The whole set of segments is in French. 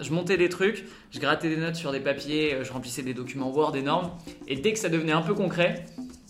Je montais des trucs, je grattais des notes sur des papiers, euh, je remplissais des documents Word énormes, et dès que ça devenait un peu concret,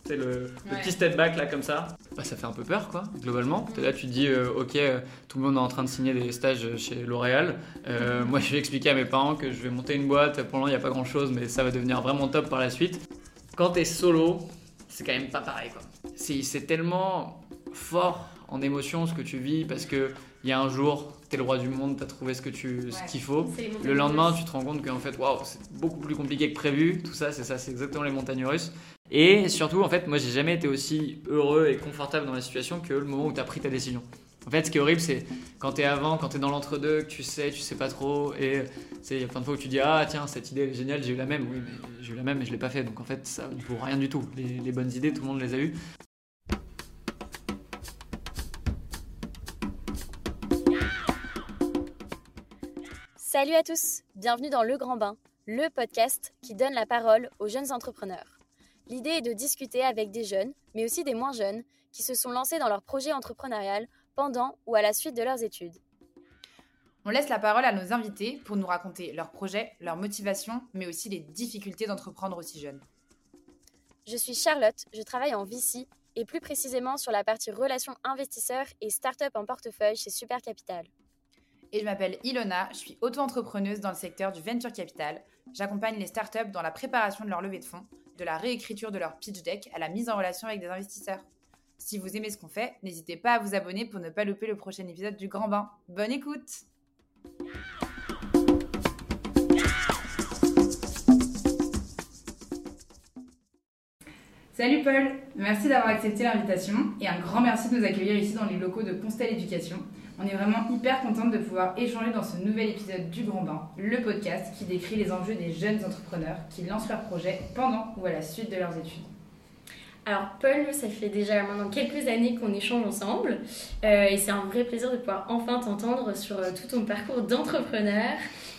c'est le, petit step back là comme ça, bah, ça fait un peu peur quoi, globalement. Là tu te dis, euh, ok, euh, tout le monde est en train de signer des stages chez L'Oréal. Euh, moi je vais expliquer à mes parents que je vais monter une boîte, pour l'instant il n'y a pas grand chose, mais ça va devenir vraiment top par la suite. Quand t'es solo, c'est quand même pas pareil quoi. C'est tellement fort en émotion ce que tu vis parce que il y a un jour, t'es le roi du monde, t'as trouvé ce que tu, ce Ouais. qu'il faut. Le lendemain, russes. tu te rends compte qu'en fait, waouh, c'est beaucoup plus compliqué que prévu. Tout ça, c'est ça, c'est exactement les montagnes russes. Et surtout, en fait, moi, j'ai jamais été aussi heureux et confortable dans la situation que le moment où tu as pris ta décision. En fait, ce qui est horrible, c'est quand tu es avant, quand tu es dans l'entre-deux, que tu sais, tu sais pas trop. Et il y a plein de fois où tu dis Ah, tiens, cette idée est géniale, j'ai eu la même. Oui, mais j'ai eu la même et je l'ai pas fait. Donc en fait, ça ne vaut rien du tout. Les, les bonnes idées, tout le monde les a eues. Salut à tous, bienvenue dans Le Grand Bain, le podcast qui donne la parole aux jeunes entrepreneurs. L'idée est de discuter avec des jeunes, mais aussi des moins jeunes, qui se sont lancés dans leur projet entrepreneurial pendant ou à la suite de leurs études. On laisse la parole à nos invités pour nous raconter leurs projets, leurs motivations, mais aussi les difficultés d'entreprendre aussi jeune. Je suis Charlotte, je travaille en VC et plus précisément sur la partie relations investisseurs et start-up en portefeuille chez Super Capital. Et je m'appelle Ilona, je suis auto-entrepreneuse dans le secteur du venture capital. J'accompagne les startups dans la préparation de leur levée de fonds, de la réécriture de leur pitch deck à la mise en relation avec des investisseurs. Si vous aimez ce qu'on fait, n'hésitez pas à vous abonner pour ne pas louper le prochain épisode du Grand Bain. Bonne écoute Salut Paul, merci d'avoir accepté l'invitation et un grand merci de nous accueillir ici dans les locaux de Constel Éducation. On est vraiment hyper contente de pouvoir échanger dans ce nouvel épisode du Grand Bain, le podcast qui décrit les enjeux des jeunes entrepreneurs qui lancent leurs projets pendant ou à la suite de leurs études. Alors Paul, ça fait déjà maintenant quelques années qu'on échange ensemble euh, et c'est un vrai plaisir de pouvoir enfin t'entendre sur euh, tout ton parcours d'entrepreneur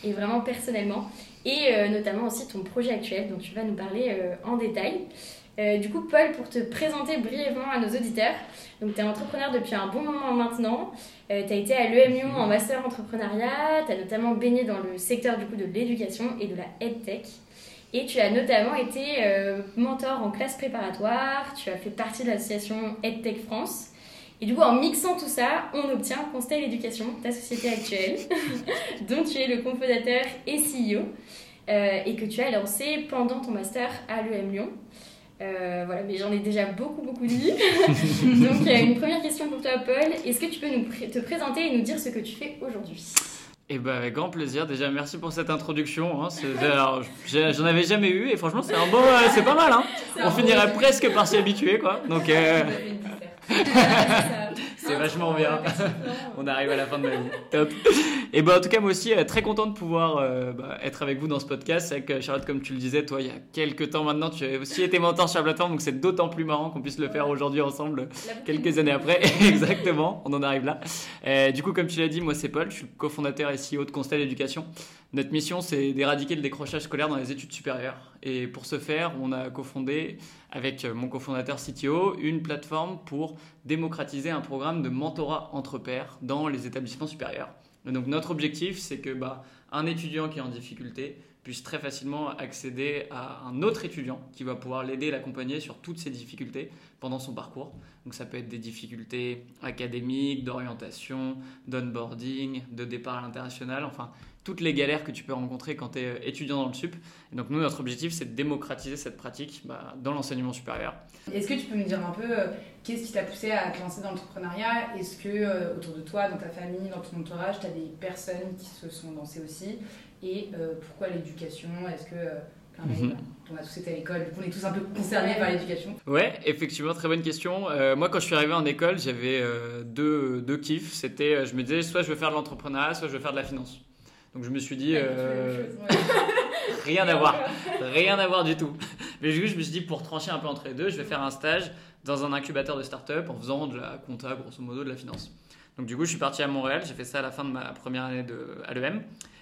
et vraiment personnellement et euh, notamment aussi ton projet actuel dont tu vas nous parler en détail. Du coup Paul, pour te présenter brièvement à nos auditeurs, donc tu es entrepreneur depuis un bon moment maintenant, tu as été à l'EM Lyon en master entrepreneuriat, tu as notamment baigné dans le secteur du coup de l'éducation et de la EdTech. Et tu as notamment été euh, mentor en classe préparatoire, tu as fait partie de l'association EdTech France. Et du coup, en mixant tout ça, on obtient Constel Éducation, ta société actuelle, dont tu es le cofondateur et CEO, euh, et que tu as lancé pendant ton master à l'EM Lyon. Euh, voilà, mais j'en ai déjà beaucoup, beaucoup dit. Donc, une première question pour toi, Paul. Est-ce que tu peux nous te présenter et nous dire ce que tu fais aujourd'hui? Et bah avec grand plaisir. Déjà merci pour cette introduction. hein. J'en avais jamais eu et franchement c'est un beau, euh, c'est pas mal. Hein. On finirait presque par s'y habituer quoi. Donc euh, c'est vachement bien. On arrive à la fin de ma vie. Top. Et bah en tout cas moi aussi euh, très content de pouvoir euh, bah, être avec vous dans ce podcast. C'est que Charlotte comme tu le disais toi il y a quelques temps maintenant tu as aussi été mentor sur la plateforme donc c'est d'autant plus marrant qu'on puisse le faire aujourd'hui ensemble quelques années après. Exactement, on en arrive là. Euh, du coup, comme tu l'as dit, moi c'est Paul, je suis cofondateur et CEO de Constel Éducation. Notre mission, c'est d'éradiquer le décrochage scolaire dans les études supérieures. Et pour ce faire, on a cofondé, avec euh, mon cofondateur CTO, une plateforme pour démocratiser un programme de mentorat entre pairs dans les établissements supérieurs. Donc notre objectif, c'est que bah, un étudiant qui est en difficulté puisse très facilement accéder à un autre étudiant qui va pouvoir l'aider l'accompagner sur toutes ces difficultés pendant son parcours. Donc ça peut être des difficultés académiques, d'orientation, d'onboarding, de départ à l'international, enfin toutes les galères que tu peux rencontrer quand tu es étudiant dans le sup. Donc nous, notre objectif, c'est de démocratiser cette pratique bah, dans l'enseignement supérieur. Est-ce que tu peux nous dire un peu euh, qu'est-ce qui t'a poussé à te lancer dans l'entrepreneuriat? Est-ce que euh, autour de toi, dans ta famille, dans ton entourage, tu as des personnes qui se sont lancées aussi? Et euh, pourquoi l'éducation? Est-ce que Mhm. d'années, on a tous été à l'école, on est tous un peu concernés par l'éducation Ouais, effectivement, très bonne question. Euh, moi, quand je suis arrivé en école, j'avais euh, deux, deux kiffs. C'était, euh, je me disais, soit je veux faire de l'entrepreneuriat, soit je veux faire de la finance. Donc je me suis dit, euh, rien à voir, rien à voir du tout. Mais du coup, je me suis dit, pour trancher un peu entre les deux, je vais faire un stage dans un incubateur de start-up en faisant de la compta, grosso modo, de la finance. Donc du coup, je suis parti à Montréal, j'ai fait ça à la fin de ma première année de, à l'EM.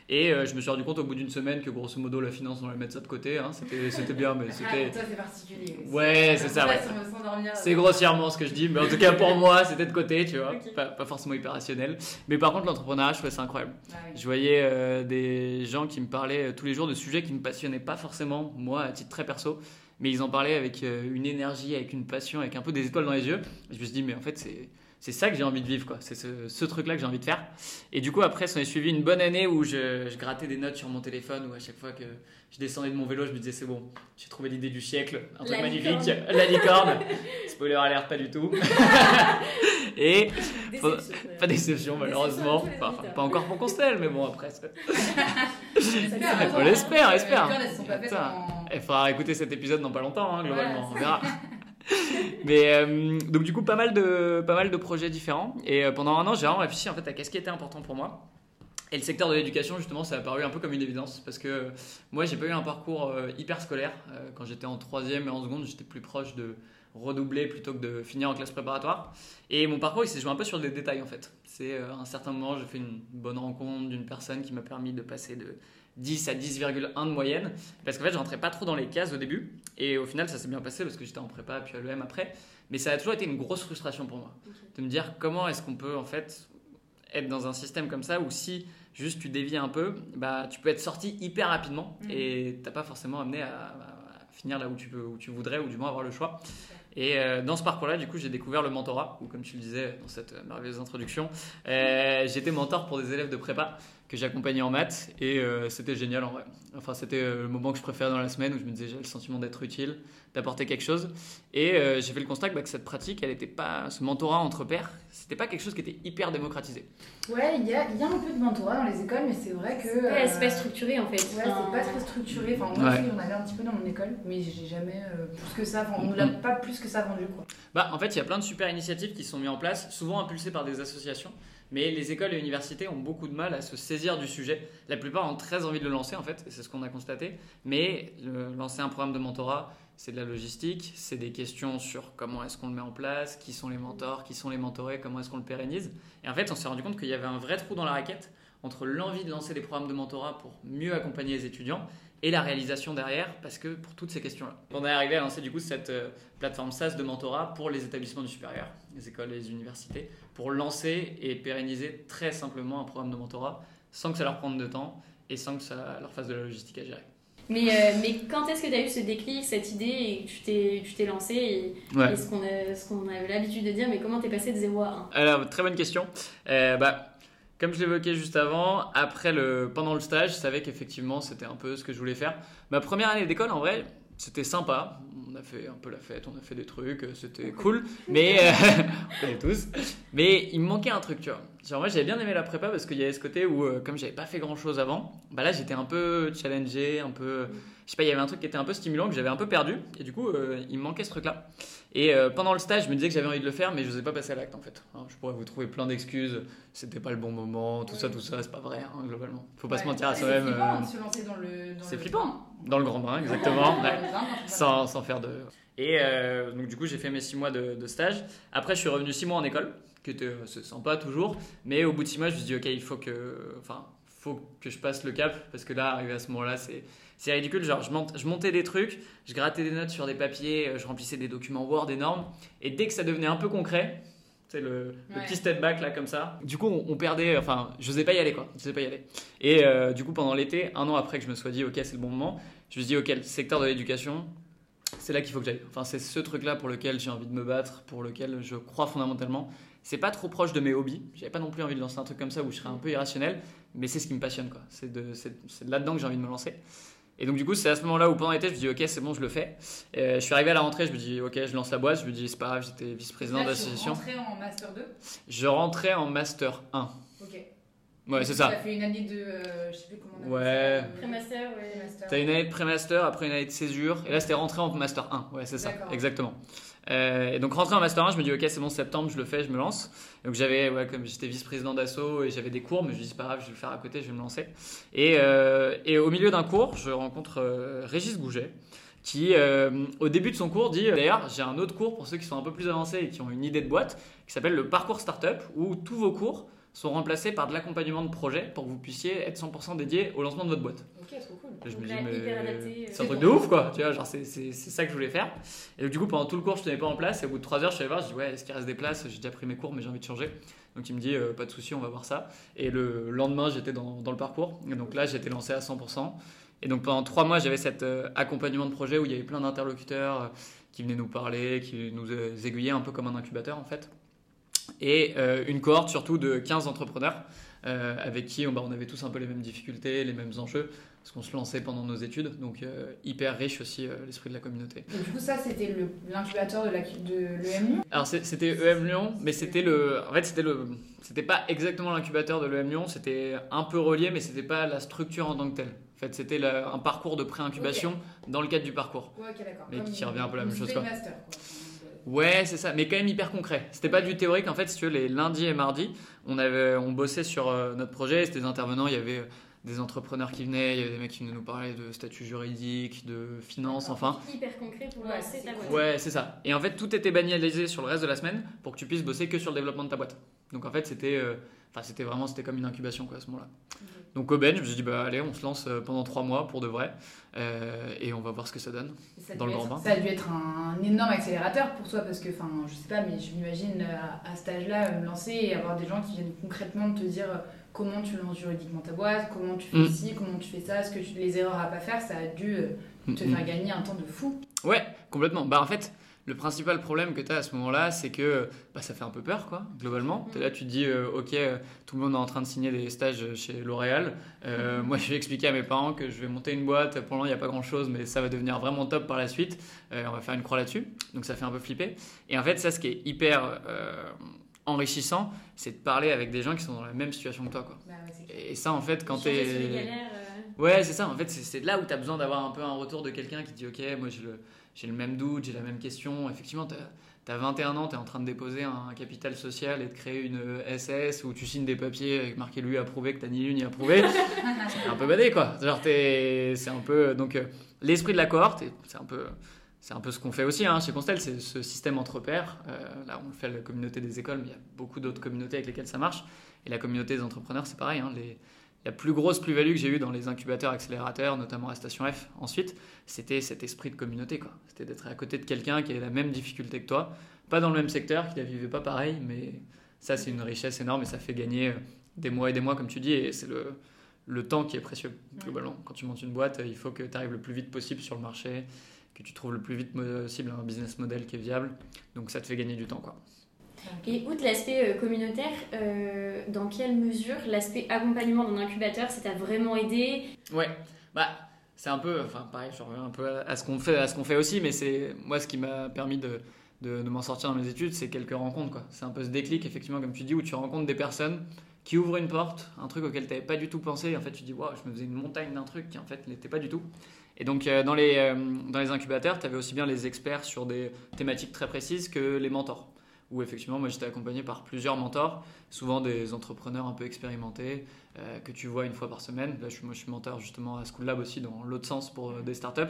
Et euh, je me suis rendu compte au bout d'une semaine que grosso modo la finance on allait mettre ça de côté. Hein. C'était bien, mais Ah, c'était. toi, c'est particulier. Ouais, c'est ça, ouais. Dormir, C'est grossièrement ce que je dis, mais en tout cas pour moi c'était de côté, tu vois, Ok. pas, pas forcément hyper rationnel. Mais par contre l'entrepreneuriat, je trouvais ça incroyable. Ah oui. Je voyais euh, des gens qui me parlaient euh, tous les jours de sujets qui ne me passionnaient pas forcément, moi à titre très perso, mais ils en parlaient avec euh, une énergie, avec une passion, avec un peu des étoiles dans les yeux. Je me suis dit, mais en fait, c'est. C'est ça que j'ai envie de vivre, quoi. C'est ce, ce truc-là que j'ai envie de faire. Et du coup, après, ça a suivi une bonne année où je, je grattais des notes sur mon téléphone, où à chaque fois que je descendais de mon vélo, je me disais, c'est bon, j'ai trouvé l'idée du siècle, un truc La magnifique, licorne. la licorne. Spoiler alert, pas du tout. Et Déception, pas déception, malheureusement. Enfin, pas encore pour Constel, mais bon, après. ça- J'espère, On l'espère, espère. Pas Putain. en- Il faudra écouter cet épisode dans pas longtemps, hein, globalement. Voilà, on verra. Mais euh, donc du coup pas mal de pas mal de projets différents. Et euh, pendant un an j'ai vraiment réfléchi en fait à qu'est-ce qui était important pour moi. Et le secteur de l'éducation justement ça a apparu un peu comme une évidence. Parce que moi j'ai pas eu un parcours euh, hyper scolaire. Quand j'étais en troisième et en seconde j'étais plus proche de redoubler plutôt que de finir en classe préparatoire. Et mon parcours il s'est joué un peu sur des détails en fait. C'est à un certain moment j'ai fait une bonne rencontre d'une personne qui m'a permis de passer de 10 à 10,1 de moyenne parce qu'en fait je rentrais pas trop dans les cases au début et au final ça s'est bien passé parce que j'étais en prépa puis à l'EM après mais ça a toujours été une grosse frustration pour moi de me dire comment est-ce qu'on peut en fait être dans un système comme ça où si juste tu dévies un peu bah tu peux être sorti hyper rapidement Mhm. et t'as pas forcément amené à, à finir là où tu, peux, où tu voudrais ou du moins avoir le choix. Et euh, dans ce parcours-là, du coup, j'ai découvert le mentorat, ou comme tu le disais dans cette merveilleuse introduction, euh, j'étais mentor pour des élèves de prépa que j'accompagnais en maths, et euh, c'était génial en vrai. Enfin, c'était euh, le moment que je préférais dans la semaine où je me disais j'ai le sentiment d'être utile, d'apporter quelque chose. Et euh, j'ai fait le constat que, bah, que cette pratique, elle était pas, ce mentorat entre pairs, c'était pas quelque chose qui était hyper démocratisé. Ouais, il y a, il y a un peu de mentorat dans les écoles, mais c'est vrai que. C'est pas, c'est pas structuré en fait. Ouais, c'est pas très structuré. Enfin, moi Ouais. aussi, j'en avais un petit peu dans mon école, mais j'ai jamais euh, plus que ça. On nous l'a Mhm. pas plus que ça vendu, quoi. Bah, en fait, il y a plein de super initiatives qui sont mises en place, souvent impulsées par des associations. Mais les écoles et universités ont beaucoup de mal à se saisir du sujet. La plupart ont très envie de le lancer, en fait, c'est ce qu'on a constaté. Mais le- lancer un programme de mentorat, c'est de la logistique, c'est des questions sur comment est-ce qu'on le met en place, qui sont les mentors, qui sont les mentorés, comment est-ce qu'on le pérennise. Et en fait, on s'est rendu compte qu'il y avait un vrai trou dans la raquette entre l'envie de lancer des programmes de mentorat pour mieux accompagner les étudiants et la réalisation derrière, parce que pour toutes ces questions-là. On est arrivé à lancer du coup cette euh, plateforme SaaS de mentorat pour les établissements du supérieur, les écoles et les universités, pour lancer et pérenniser très simplement un programme de mentorat sans que ça leur prenne de temps et sans que ça leur fasse de la logistique à gérer. Mais, euh, mais quand est-ce que tu as eu ce déclic, cette idée et que tu t'es, lancé et, et ce qu'on a, qu'on avait l'habitude de dire, mais comment t'es passé de 0 à 1 Alors, très bonne question. Euh, bah, comme je l'évoquais juste avant, après le, pendant le stage, je savais qu'effectivement c'était un peu ce que je voulais faire. Ma première année d'école, en vrai, c'était sympa. On a fait un peu la fête, on a fait des trucs, euh, c'était cool. Mais euh, on tous. Mais il me manquait un truc, tu vois. Genre moi j'avais bien aimé la prépa parce qu'il y avait ce côté où euh, comme j'avais pas fait grand chose avant, bah là j'étais un peu challengé, un peu, je sais pas, il y avait un truc qui était un peu stimulant que j'avais un peu perdu et du coup euh, il me manquait ce truc-là. Et euh, pendant le stage je me disais que j'avais envie de le faire mais je n'osais pas passer à l'acte en fait. Alors, je pourrais vous trouver plein d'excuses, c'était pas le bon moment, tout ça, tout ça, c'est pas vrai hein, globalement. Faut pas se mentir à soi-même. C'est flippant de se lancer dans le. dans c'est le flippant. bain. Dans le grand bain, exactement. Ouais. sans, sans faire de. Et euh, donc, du coup, j'ai fait mes six mois de, de stage. Après, je suis revenu six mois en école, qui était sympa toujours. Mais au bout de six mois, je me suis dit, OK, il faut que, enfin, faut que je passe le cap. Parce que là, arrivé à ce moment-là, c'est. C'est ridicule, genre je, mont- je montais des trucs, je grattais des notes sur des papiers, euh, je remplissais des documents Word énormes, et dès que ça devenait un peu concret, c'est le, le petit step back là comme ça. Du coup, on, on perdait, enfin, je n'osais pas y aller quoi, je n'osais pas y aller. Et euh, du coup, pendant l'été, un an après que je me sois dit, ok, c'est le bon moment, je me suis dit, ok, le secteur de l'éducation, c'est là qu'il faut que j'aille. Enfin, c'est ce truc-là pour lequel j'ai envie de me battre, pour lequel je crois fondamentalement. C'est pas trop proche de mes hobbies. J'avais pas non plus envie de lancer un truc comme ça où je serais un peu irrationnel, mais c'est ce qui me passionne, quoi. C'est de, c'est là-dedans que j'ai envie de me lancer. Et donc, du coup, c'est à ce moment-là où pendant l'été, je me dis, ok, c'est bon, je le fais. Euh, je suis arrivé à la rentrée, je me dis, ok, je lance la boîte. Je me dis, c'est pas grave, j'étais vice-président Là, tu d'association. rentrais en Master 2 Je rentrais en Master 1. Ok. Ouais, c'est Tu ça. as fait une année de. euh, je sais plus comment on appelle Ouais. ça. Pré-master, ouais. Master. T'as une année de pré-master, après une année de césure, et là c'était rentré en master 1. Ouais, c'est ça, exactement. Euh, et donc rentré en master 1, je me dis ok, c'est bon, septembre, je le fais, je me lance. Donc j'avais, comme j'étais vice-président d'assaut et j'avais des cours, mais je me dis pas grave, je vais le faire à côté, je vais me lancer. Et, euh, au milieu d'un cours, je rencontre euh, Régis Gouget qui, au début de son cours, dit d'ailleurs, j'ai un autre cours pour ceux qui sont un peu plus avancés et qui ont une idée de boîte qui s'appelle le parcours startup où tous vos cours sont remplacés par de l'accompagnement de projet pour que vous puissiez être 100% dédié au lancement de votre boîte. Ok, trop cool. Et je Donc me dis, mais euh, c'est un truc de ouf quoi, tu vois, genre c'est, c'est, c'est ça que je voulais faire. Et donc, du coup, pendant tout le cours, je tenais pas en place. Et au bout de 3 heures, je suis allé voir, je dis, ouais, est-ce qu'il reste des places? J'ai déjà pris mes cours, mais j'ai envie de changer. Donc, il me dit, euh, pas de souci, on va voir ça. Et le lendemain, j'étais dans, dans le parcours. Et donc là, j'étais lancé à 100%. Et donc, pendant 3 mois, j'avais cet euh, accompagnement de projet où il y avait plein d'interlocuteurs euh, qui venaient nous parler, qui nous aiguillaient un peu comme un incubateur en fait. Et euh, une cohorte surtout de 15 entrepreneurs euh, avec qui bah, on avait tous un peu les mêmes difficultés, les mêmes enjeux, parce qu'on se lançait pendant nos études. Donc euh, hyper riche aussi l'esprit de la communauté. Et du coup, ça, c'était l'incubateur de l'EM Lyon? Alors c'était EM Lyon, mais c'était le, en fait c'était le, c'était pas exactement l'incubateur de l'EM Lyon, c'était un peu relié, mais c'était pas la structure en tant que telle. En fait, c'était un parcours de pré-incubation dans le cadre du parcours. Ouais, ok, d'accord. Mais Comme qui revient un peu la même chose, quoi. Master, quoi. Ouais, c'est ça, mais quand même hyper concret. C'était pas du théorique, en fait, si tu veux, les lundis et mardis, on, avait, on bossait sur euh, notre projet, c'était des intervenants, il y avait euh, des entrepreneurs qui venaient, il y avait des mecs qui venaient nous parler de statut juridique, de finances, enfin. Hyper concret pour Ouais, lancer ta cool. boîte. Ouais, c'est ça. Et en fait, tout était banalisé sur le reste de la semaine pour que tu puisses bosser que sur le développement de ta boîte. Donc en fait, c'était euh, enfin, c'était vraiment c'était comme une incubation quoi, à ce moment-là. Donc au Ben, je me suis dit, bah allez, on se lance euh, pendant trois mois pour de vrai euh, et on va voir ce que ça donne. Ça Dans le être- grand bain. Ça a dû être un énorme accélérateur pour toi parce que, enfin, je sais pas, mais je m'imagine euh, à, à cet âge-là me lancer et avoir des gens qui viennent concrètement te dire comment tu lances juridiquement ta boîte, comment tu fais Mm. ci, comment tu fais ça, ce que tu, les erreurs à pas faire, ça a dû te Mm, faire gagner un temps de fou. Ouais, complètement. Bah en fait, le principal problème que tu as à ce moment-là, c'est que bah, ça fait un peu peur, quoi, globalement. T'es là, tu te dis, euh, ok, euh, tout le monde est en train de signer des stages chez L'Oréal. Euh, Moi, je vais expliquer à mes parents que je vais monter une boîte. Pour l'instant, il n'y a pas grand-chose, mais ça va devenir vraiment top par la suite. Euh, on va faire une croix là-dessus. Donc, ça fait un peu flipper. Et en fait, ça, ce qui est hyper enrichissant, c'est de parler avec des gens qui sont dans la même situation que toi, quoi. Bah ouais. Et ça, en fait, quand tu es... Ouais, c'est ça. En fait, c'est là où tu as besoin d'avoir un peu un retour de quelqu'un qui dit Ok, moi j'ai le, même doute, j'ai la même question. Effectivement, tu as, 21 ans, tu es en train de déposer un capital social et de créer une SS où tu signes des papiers avec marqué lui approuvé, que tu ni lu ni approuvé. c'est un peu badé, quoi. Genre, c'est un peu. Donc, euh, l'esprit de la cohorte, c'est un peu. C'est un peu ce qu'on fait aussi hein, chez Constel, c'est ce système entre pairs. Euh, là, on le fait à la communauté des écoles, mais il y a beaucoup d'autres communautés avec lesquelles ça marche. Et la communauté des entrepreneurs, c'est pareil. hein, les, la plus grosse plus-value que j'ai eue dans les incubateurs accélérateurs, notamment à Station F, ensuite, c'était cet esprit de communauté. quoi. C'était d'être à côté de quelqu'un qui avait la même difficulté que toi, pas dans le même secteur, qui la vivait pas pareil, mais ça, c'est une richesse énorme et ça fait gagner euh, des mois et des mois, comme tu dis, et c'est le, le temps qui est précieux, globalement. Quand tu montes une boîte, il faut que tu arrives le plus vite possible sur le marché, que tu trouves le plus vite possible un business model qui est viable. Donc ça te fait gagner du temps. quoi. Et outre l'aspect euh, communautaire, euh, dans quelle mesure l'aspect accompagnement d'un incubateur, ça t'a vraiment aidé? Ouais, bah c'est un peu, enfin pareil, je reviens un peu à ce qu'on fait, à fait aussi, mais c'est moi ce qui m'a permis de, de, m'en sortir dans mes études, c'est quelques rencontres. C'est un peu ce déclic effectivement comme tu dis où tu rencontres des personnes qui ouvrent une porte, un truc auquel tu n'avais pas du tout pensé. Et en fait, tu dis waouh, je me faisais une montagne d'un truc qui en fait n'était pas du tout. Et donc euh, dans les dans les incubateurs, tu avais aussi bien les experts sur des thématiques très précises que les mentors. Où effectivement, moi j'étais accompagné par plusieurs mentors, souvent des entrepreneurs un peu expérimentés, euh, que tu vois une fois par semaine. Là, je, moi, je suis mentor justement à School Lab aussi dans l'autre sens pour euh, des startups.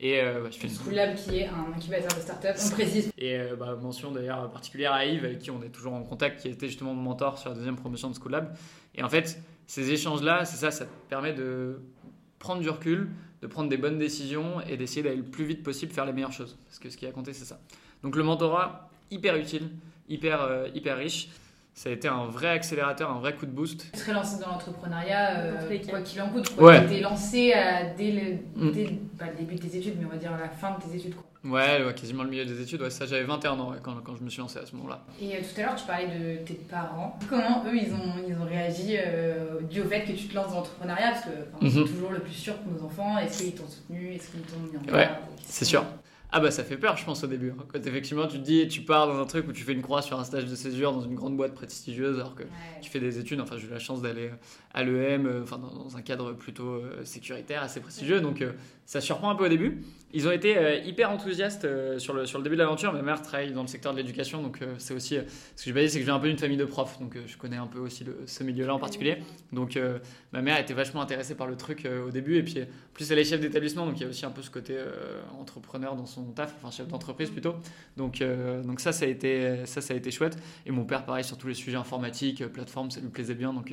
Et euh, ouais, je fais une School Lab qui est un incubateur de start-up, on précise. et euh, bah, mention d'ailleurs particulière à Yves, avec qui on est toujours en contact, qui était justement mon mentor sur la deuxième promotion de School Lab. Et en fait, ces échanges-là, c'est ça, ça te permet de prendre du recul, de prendre des bonnes décisions et d'essayer d'aller le plus vite possible faire les meilleures choses. Parce que ce qui a compté, c'est ça. Donc le mentorat, hyper utile, hyper, euh, hyper riche. Ça a été un vrai accélérateur, un vrai coup de boost. Tu serais lancé dans l'entrepreneuriat, euh, quoi qu'il en coûte. Quoi. Ouais. Tu étais lancé à- dès, le, Mm. dès le- début de tes études, mais on va dire la fin de tes études. Quoi. Ouais, ouais, quasiment le milieu des études. Ouais, ça, j'avais 21 ans ouais, quand, quand je me suis lancé à ce moment-là. Et euh, tout à l'heure, tu parlais de tes parents. Comment eux, ils ont, ils ont réagi euh, dû au fait que tu te lances dans l'entrepreneuriat? Parce que enfin, Mhm. c'est toujours le plus sûr pour nos enfants. Est-ce qu'ils t'ont soutenu? Est-ce qu'ils t'ont mis en Ouais, C'est sûr. Ah bah ça fait peur je pense au début. hein. Quand effectivement tu te dis tu pars dans un truc où tu fais une croix sur un stage de césure dans une grande boîte prestigieuse alors que Ouais. tu fais des études, enfin j'ai eu la chance d'aller à l'EM, euh, enfin dans, un cadre plutôt euh, sécuritaire, assez prestigieux, donc euh, ça surprend un peu au début. Ils ont été hyper enthousiastes sur, le, sur le début de l'aventure. Ma mère travaille dans le secteur de l'éducation, donc c'est aussi, ce que je vais dire c'est que je viens un peu d'une famille de profs, donc je connais un peu aussi ce milieu-là en particulier. Donc ma mère était vachement intéressée par le truc au début, et puis plus elle est chef d'établissement, donc il y a aussi un peu ce côté entrepreneur dans son son taf, enfin chef d'entreprise plutôt. Donc, donc ça, ça a, été, ça, ça a été chouette. Et mon père, pareil, sur tous les sujets informatiques, plateforme, ça lui plaisait bien. Donc,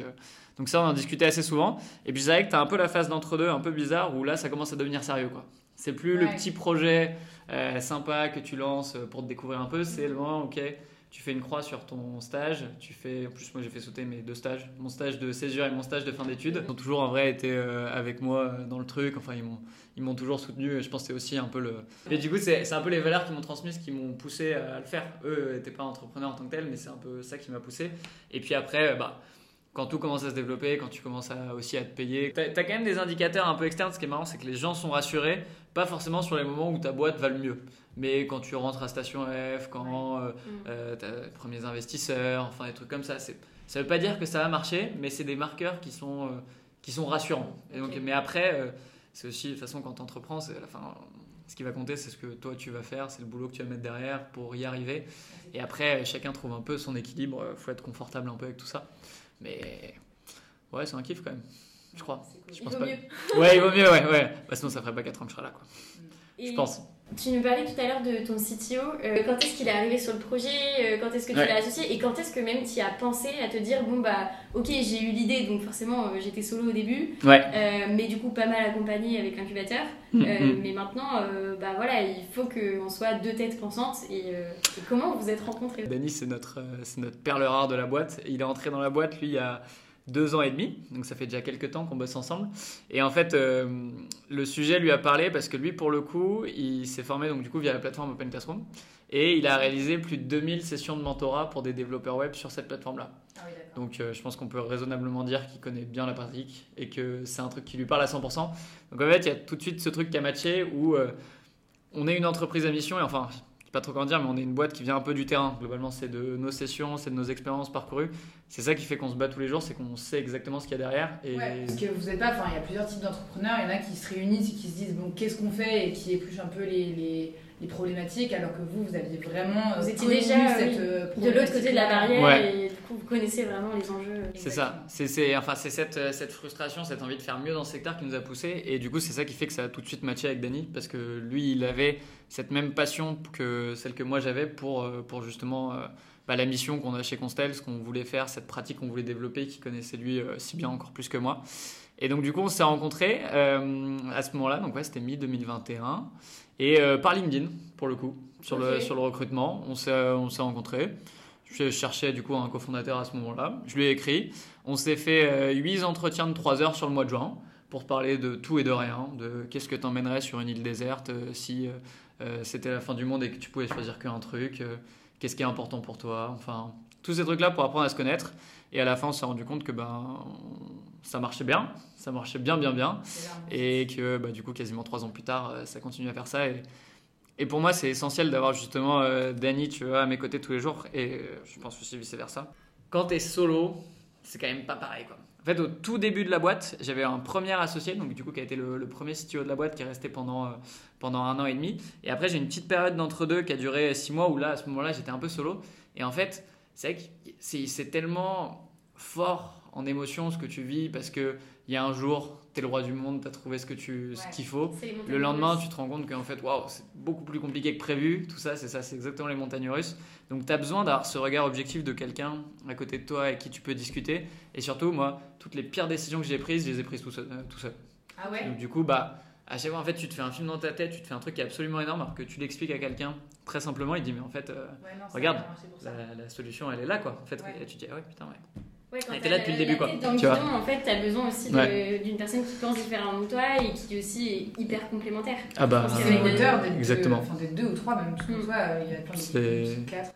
donc ça, on en discutait assez souvent. Et puis, c'est vrai que tu as un peu la phase d'entre-deux, un peu bizarre, où là, ça commence à devenir sérieux. quoi. C'est plus le petit projet sympa que tu lances pour te découvrir un peu, c'est le moment, ok tu fais une croix sur ton stage, tu fais, en plus moi j'ai fait sauter mes deux stages, mon stage de césure et mon stage de fin d'études. Ils ont toujours en vrai été euh, avec moi euh, dans le truc, enfin ils m'ont, ils m'ont toujours soutenu, je pense que c'est aussi un peu le... Et du coup c'est, un peu les valeurs qui m'ont transmises qui m'ont poussé à le faire. Eux n'étaient pas entrepreneurs en tant que tel, mais c'est un peu ça qui m'a poussé. Et puis après, bah quand tout commence à se développer, quand tu commences à, aussi à te payer, tu as, quand même des indicateurs un peu externes. Ce qui est marrant, c'est que les gens sont rassurés, pas forcément sur les moments où ta boîte va le mieux, mais quand tu rentres à Station F, quand euh, mm. euh, tu as les premiers investisseurs, enfin des trucs comme ça. Ça veut pas dire que ça va marcher, mais c'est des marqueurs qui sont, euh, qui sont rassurants. Et donc, Mais après, c'est aussi, de toute façon, quand tu entreprends, la fin, ce qui va compter, c'est ce que toi tu vas faire, c'est le boulot que tu vas mettre derrière pour y arriver. Et après, chacun trouve un peu son équilibre, il faut être confortable un peu avec tout ça. Mais ouais, c'est un kiff quand même, je crois. Je pense il vaut pas... mieux. Ouais, il vaut mieux, ouais. ouais. Bah, sinon, ça ferait pas 4 ans que je serais là, quoi. je pense. Tu nous parlais tout à l'heure de ton CTO. Euh, quand est-ce qu'il est arrivé sur le projet euh, Quand est-ce que tu l'as associé Et quand est-ce que même tu as pensé à te dire bon, bah, ok, j'ai eu l'idée, donc forcément, euh, j'étais solo au début. Ouais. mais du coup, pas mal accompagné avec l'incubateur. Mm, mm. Mais maintenant, bah voilà, il faut qu'on soit deux têtes pensantes. Et, comment vous vous êtes rencontrés? Dany, c'est notre, c'est notre perle rare de la boîte. Il est entré dans la boîte, lui, il y a deux ans et demi, donc ça fait déjà quelques temps qu'on bosse ensemble. Et en fait, euh, le sujet lui a parlé parce que lui, pour le coup, il s'est formé donc du coup via la plateforme Open Classroom et il a réalisé plus de 2000 sessions de mentorat pour des développeurs web sur cette plateforme-là. Ah donc euh, je pense qu'on peut raisonnablement dire qu'il connaît bien la pratique et que c'est un truc qui lui parle à 100%. Donc en fait, il y a tout de suite ce truc qui a matché où euh, on est une entreprise à mission et enfin pas trop comment dire, mais on est une boîte qui vient un peu du terrain. Globalement, c'est de nos sessions, c'est de nos expériences parcourues. C'est ça qui fait qu'on se bat tous les jours, c'est qu'on sait exactement ce qu'il y a derrière. Et... parce que vous êtes pas, enfin, il y a plusieurs types d'entrepreneurs. Il y en a qui se réunissent et qui se disent, bon, qu'est-ce qu'on fait et qui épluchent un peu les, les, problématiques, alors que vous, vous aviez vraiment. Vous étiez déjà cette, euh, de l'autre côté de la barrière et du coup, vous connaissez vraiment les enjeux. C'est ça. C'est enfin, cette, euh, cette frustration, cette envie de faire mieux dans ce secteur qui nous a poussé. Et du coup, c'est ça qui fait que ça a tout de suite matché avec Danny, parce que lui, il avait cette même passion que celle que moi j'avais pour, euh, pour justement euh, bah, la mission qu'on a chez Constel, ce qu'on voulait faire, cette pratique qu'on voulait développer, qui connaissait lui euh, si bien encore plus que moi. Et donc du coup, on s'est rencontrés à ce moment-là, donc ouais, c'était mi-2021, et par LinkedIn, pour le coup, sur, le, sur le recrutement, on s'est, on s'est rencontrés. Je cherchais du coup un cofondateur à ce moment-là. Je lui ai écrit. On s'est fait 8 entretiens de 3 heures sur le mois de juin pour parler de tout et de rien, de qu'est-ce que tu emmènerais sur une île déserte si euh, c'était la fin du monde et que tu pouvais choisir qu'un truc, euh, qu'est-ce qui est important pour toi, enfin, tous ces trucs-là pour apprendre à se connaître. Et à la fin, on s'est rendu compte que ben, ça marchait bien, ça marchait bien, bien, bien. Et que bah, du coup, quasiment trois ans plus tard, euh, ça continue à faire ça. Et, et pour moi, c'est essentiel d'avoir justement Danny tu vois, à mes côtés tous les jours. Et je pense aussi vice-versa. Quand tu es solo, c'est quand même pas pareil. Quoi. En fait, au tout début de la boîte, j'avais un premier associé, donc du coup, qui a été le, premier CTO de la boîte, qui est resté pendant, euh, pendant un an et demi. Et après, j'ai une petite période d'entre-deux qui a duré six mois, où là, à ce moment-là, j'étais un peu solo. Et en fait, c'est que c'est tellement fort en émotion ce que tu vis, parce qu'il y a un jour, le roi du monde, tu as trouvé ce que tu ce qu'il faut. Le lendemain, tu te rends compte qu'en fait, waouh, c'est beaucoup plus compliqué que prévu. Tout ça, c'est ça, c'est exactement les montagnes russes. Donc, tu as besoin d'avoir ce regard objectif de quelqu'un à côté de toi avec qui tu peux discuter. Et surtout, moi, toutes les pires décisions que j'ai prises, je les ai prises tout seul. Euh, tout seul. Ah ouais? Donc, du coup, bah, à chaque fois, en fait, tu te fais un film dans ta tête, tu te fais un truc qui est absolument énorme, alors que tu l'expliques à quelqu'un très simplement, il dit, mais en fait, euh, regarde, la, solution, elle est là, quoi. En fait, et tu dis, ah ouais, putain, ouais. Ouais, quand là depuis le début, quoi. Dans tu vois. en fait, tu as besoin aussi d'une personne qui pense différemment de toi et qui aussi est hyper complémentaire. Ah bah, c'est un moteur des Exactement. Deux, enfin, des deux ou trois, même. Parce que, mm. toi, il y a plein de quatre.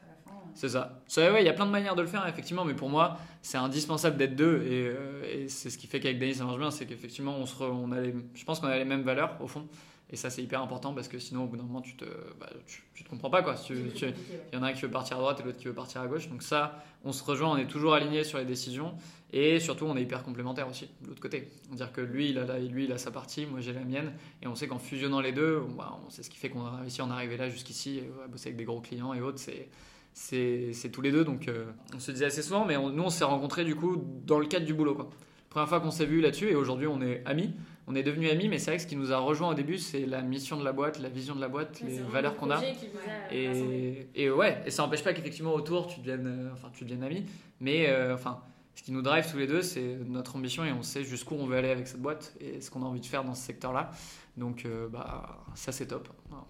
C'est ça. Ouais, il y a plein de manières de le faire, effectivement, mais pour moi, c'est indispensable d'être deux. Et, euh, et c'est ce qui fait qu'avec Denis, ça marche bien, c'est qu'effectivement, on, se on a les, je pense qu'on a les mêmes valeurs, au fond. Et ça, c'est hyper important parce que sinon, au bout d'un moment, tu te, bah, tu, te comprends pas. Quoi. il y en a un qui veut partir à droite et l'autre qui veut partir à gauche. Donc, ça, on se rejoint, on est toujours alignés sur les décisions. Et surtout, on est hyper complémentaires aussi, de l'autre côté. C'est-à-dire que lui il, a lui, il a sa partie, moi, j'ai la mienne. Et on sait qu'en fusionnant les deux, bah, on sait ce qui fait qu'on a réussi à en arriver là jusqu'ici, à bosser avec des gros clients et autres. C'est c'est tous les deux. Donc, euh, on se disait assez souvent, mais nous, on s'est rencontrés du coup dans le cadre du boulot. Quoi. Première fois qu'on s'est vu là-dessus, et aujourd'hui, on est amis. On est devenus amis, mais c'est vrai que ce qui nous a rejoint au début, c'est la mission de la boîte, la vision de la boîte, les valeurs qu'on a. Et, et, ouais, et ça n'empêche pas qu'effectivement autour tu deviennes, euh, enfin, tu deviennes amis, mais euh, enfin, ce qui nous drive tous les deux, c'est notre ambition et on sait jusqu'où on veut aller avec cette boîte et ce qu'on a envie de faire dans ce secteur-là. Donc, euh, bah, ça c'est top.